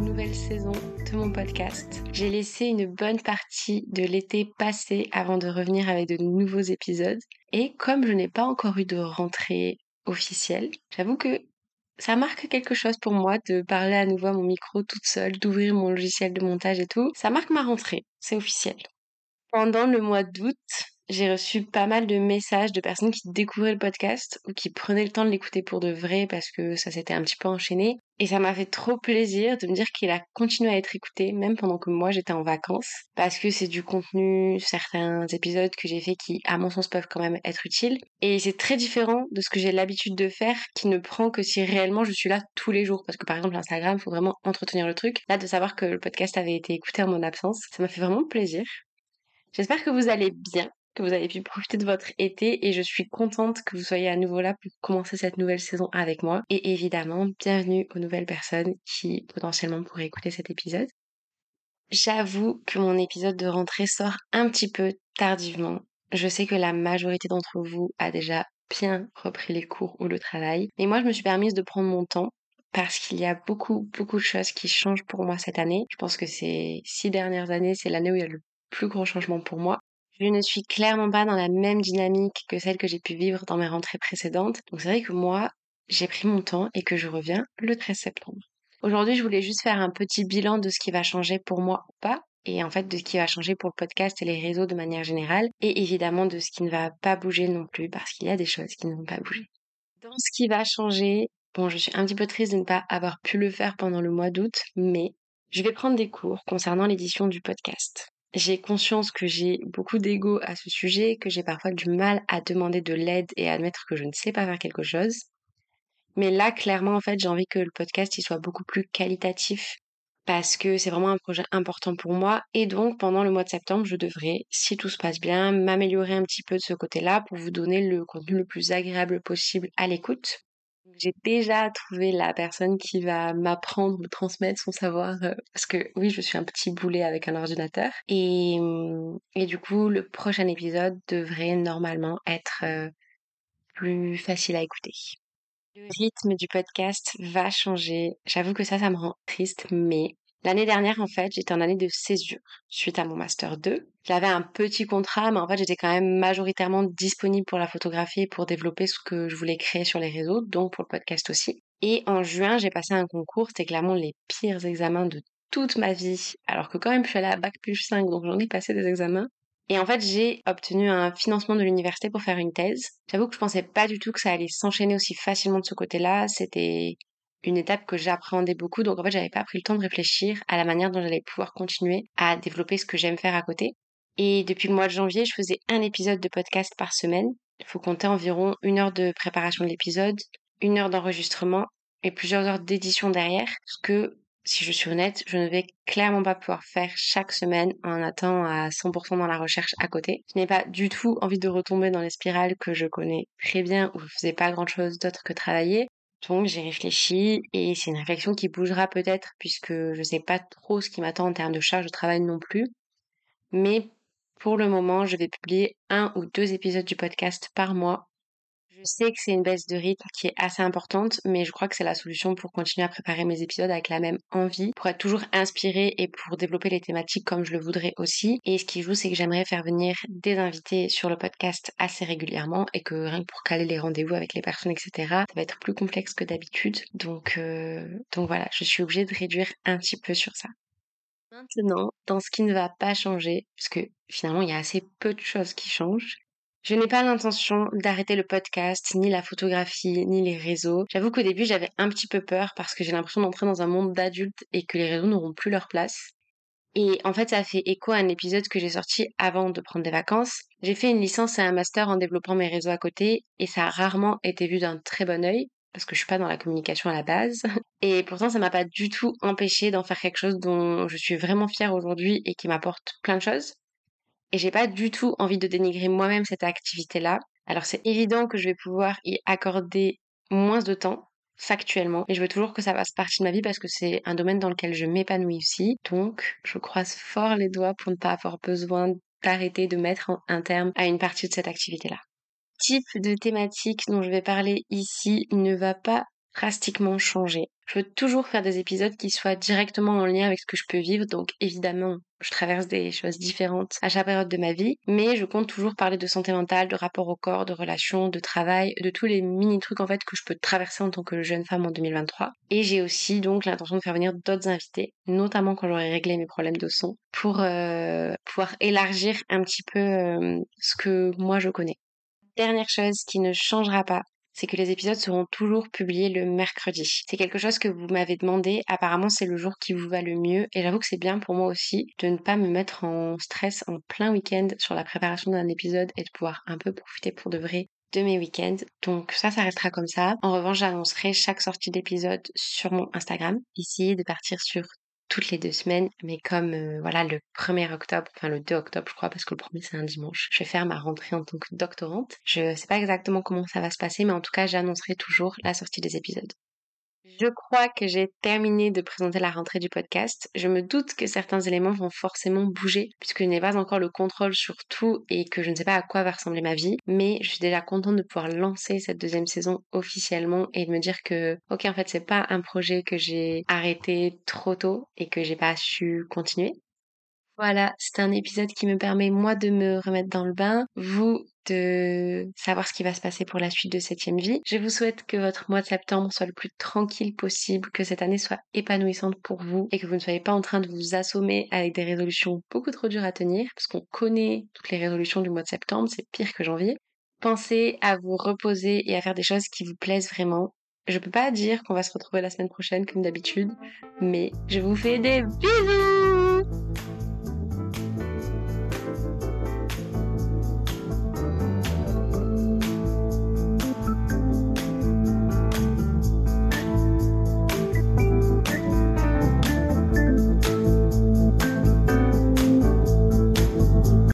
nouvelle saison de mon podcast. J'ai laissé une bonne partie de l'été passer avant de revenir avec de nouveaux épisodes. Et comme je n'ai pas encore eu de rentrée officielle, j'avoue que ça marque quelque chose pour moi de parler à nouveau à mon micro toute seule, d'ouvrir mon logiciel de montage et tout. Ça marque ma rentrée, c'est officiel. Pendant le mois d'août, j'ai reçu pas mal de messages de personnes qui découvraient le podcast ou qui prenaient le temps de l'écouter pour de vrai parce que ça s'était un petit peu enchaîné. Et ça m'a fait trop plaisir de me dire qu'il a continué à être écouté même pendant que moi j'étais en vacances parce que c'est du contenu, certains épisodes que j'ai fait qui à mon sens peuvent quand même être utiles. Et c'est très différent de ce que j'ai l'habitude de faire qui ne prend que si réellement je suis là tous les jours parce que par exemple Instagram faut vraiment entretenir le truc. Là de savoir que le podcast avait été écouté en mon absence, ça m'a fait vraiment plaisir. J'espère que vous allez bien que vous avez pu profiter de votre été et je suis contente que vous soyez à nouveau là pour commencer cette nouvelle saison avec moi. Et évidemment, bienvenue aux nouvelles personnes qui potentiellement pourraient écouter cet épisode. J'avoue que mon épisode de rentrée sort un petit peu tardivement. Je sais que la majorité d'entre vous a déjà bien repris les cours ou le travail. Mais moi, je me suis permise de prendre mon temps parce qu'il y a beaucoup, beaucoup de choses qui changent pour moi cette année. Je pense que ces six dernières années, c'est l'année où il y a le plus gros changement pour moi. Je ne suis clairement pas dans la même dynamique que celle que j'ai pu vivre dans mes rentrées précédentes. Donc c'est vrai que moi, j'ai pris mon temps et que je reviens le 13 septembre. Aujourd'hui, je voulais juste faire un petit bilan de ce qui va changer pour moi ou pas, et en fait de ce qui va changer pour le podcast et les réseaux de manière générale, et évidemment de ce qui ne va pas bouger non plus, parce qu'il y a des choses qui ne vont pas bouger. Dans ce qui va changer, bon, je suis un petit peu triste de ne pas avoir pu le faire pendant le mois d'août, mais je vais prendre des cours concernant l'édition du podcast. J'ai conscience que j'ai beaucoup d'ego à ce sujet, que j'ai parfois du mal à demander de l'aide et à admettre que je ne sais pas faire quelque chose. Mais là, clairement, en fait, j'ai envie que le podcast il soit beaucoup plus qualitatif parce que c'est vraiment un projet important pour moi. Et donc, pendant le mois de septembre, je devrais, si tout se passe bien, m'améliorer un petit peu de ce côté-là pour vous donner le contenu le plus agréable possible à l'écoute. J'ai déjà trouvé la personne qui va m'apprendre, me transmettre son savoir, euh, parce que oui, je suis un petit boulet avec un ordinateur. Et, hum, et du coup, le prochain épisode devrait normalement être euh, plus facile à écouter. Le rythme du podcast va changer. J'avoue que ça, ça me rend triste, mais L'année dernière, en fait, j'étais en année de césure suite à mon master 2. J'avais un petit contrat, mais en fait, j'étais quand même majoritairement disponible pour la photographie et pour développer ce que je voulais créer sur les réseaux, donc pour le podcast aussi. Et en juin, j'ai passé un concours, c'était clairement les pires examens de toute ma vie, alors que quand même, je suis allée à Bac plus 5, donc j'en ai passé des examens. Et en fait, j'ai obtenu un financement de l'université pour faire une thèse. J'avoue que je pensais pas du tout que ça allait s'enchaîner aussi facilement de ce côté-là. C'était une étape que j'appréhendais beaucoup. Donc en fait, j'avais pas pris le temps de réfléchir à la manière dont j'allais pouvoir continuer à développer ce que j'aime faire à côté. Et depuis le mois de janvier, je faisais un épisode de podcast par semaine. Il faut compter environ une heure de préparation de l'épisode, une heure d'enregistrement et plusieurs heures d'édition derrière. Ce que, si je suis honnête, je ne vais clairement pas pouvoir faire chaque semaine en attendant à 100% dans la recherche à côté. Je n'ai pas du tout envie de retomber dans les spirales que je connais très bien où je faisais pas grand chose d'autre que travailler. Donc j'ai réfléchi et c'est une réflexion qui bougera peut-être puisque je sais pas trop ce qui m'attend en termes de charge de travail non plus. Mais pour le moment, je vais publier un ou deux épisodes du podcast par mois je sais que c'est une baisse de rythme qui est assez importante, mais je crois que c'est la solution pour continuer à préparer mes épisodes avec la même envie, pour être toujours inspirée et pour développer les thématiques comme je le voudrais aussi. Et ce qui joue, c'est que j'aimerais faire venir des invités sur le podcast assez régulièrement et que rien que pour caler les rendez-vous avec les personnes, etc., ça va être plus complexe que d'habitude. Donc, euh, donc voilà, je suis obligée de réduire un petit peu sur ça. Maintenant, dans ce qui ne va pas changer, puisque finalement il y a assez peu de choses qui changent, je n'ai pas l'intention d'arrêter le podcast, ni la photographie, ni les réseaux. J'avoue qu'au début, j'avais un petit peu peur parce que j'ai l'impression d'entrer dans un monde d'adultes et que les réseaux n'auront plus leur place. Et en fait, ça fait écho à un épisode que j'ai sorti avant de prendre des vacances. J'ai fait une licence et un master en développant mes réseaux à côté et ça a rarement été vu d'un très bon œil parce que je suis pas dans la communication à la base. Et pourtant, ça m'a pas du tout empêché d'en faire quelque chose dont je suis vraiment fière aujourd'hui et qui m'apporte plein de choses. Et j'ai pas du tout envie de dénigrer moi-même cette activité-là. Alors c'est évident que je vais pouvoir y accorder moins de temps factuellement, mais je veux toujours que ça fasse partie de ma vie parce que c'est un domaine dans lequel je m'épanouis aussi. Donc, je croise fort les doigts pour ne pas avoir besoin d'arrêter de mettre un terme à une partie de cette activité-là. Type de thématique dont je vais parler ici ne va pas drastiquement changer. Je veux toujours faire des épisodes qui soient directement en lien avec ce que je peux vivre, donc évidemment, je traverse des choses différentes à chaque période de ma vie, mais je compte toujours parler de santé mentale, de rapport au corps, de relations, de travail, de tous les mini trucs en fait que je peux traverser en tant que jeune femme en 2023. Et j'ai aussi donc l'intention de faire venir d'autres invités, notamment quand j'aurai réglé mes problèmes de son, pour euh, pouvoir élargir un petit peu euh, ce que moi je connais. Dernière chose qui ne changera pas, c'est que les épisodes seront toujours publiés le mercredi. C'est quelque chose que vous m'avez demandé. Apparemment, c'est le jour qui vous va le mieux. Et j'avoue que c'est bien pour moi aussi de ne pas me mettre en stress en plein week-end sur la préparation d'un épisode et de pouvoir un peu profiter pour de vrai de mes week-ends. Donc ça, ça restera comme ça. En revanche, j'annoncerai chaque sortie d'épisode sur mon Instagram. Ici, de partir sur toutes les deux semaines, mais comme euh, voilà le 1er octobre, enfin le 2 octobre je crois, parce que le premier c'est un dimanche, je vais faire ma rentrée en tant que doctorante. Je sais pas exactement comment ça va se passer, mais en tout cas j'annoncerai toujours la sortie des épisodes. Je crois que j'ai terminé de présenter la rentrée du podcast. Je me doute que certains éléments vont forcément bouger puisque je n'ai pas encore le contrôle sur tout et que je ne sais pas à quoi va ressembler ma vie. Mais je suis déjà contente de pouvoir lancer cette deuxième saison officiellement et de me dire que, ok, en fait, c'est pas un projet que j'ai arrêté trop tôt et que j'ai pas su continuer. Voilà, c'est un épisode qui me permet moi de me remettre dans le bain, vous de savoir ce qui va se passer pour la suite de septième vie. Je vous souhaite que votre mois de septembre soit le plus tranquille possible, que cette année soit épanouissante pour vous et que vous ne soyez pas en train de vous assommer avec des résolutions beaucoup trop dures à tenir, parce qu'on connaît toutes les résolutions du mois de septembre, c'est pire que janvier. Pensez à vous reposer et à faire des choses qui vous plaisent vraiment. Je peux pas dire qu'on va se retrouver la semaine prochaine comme d'habitude, mais je vous fais des bisous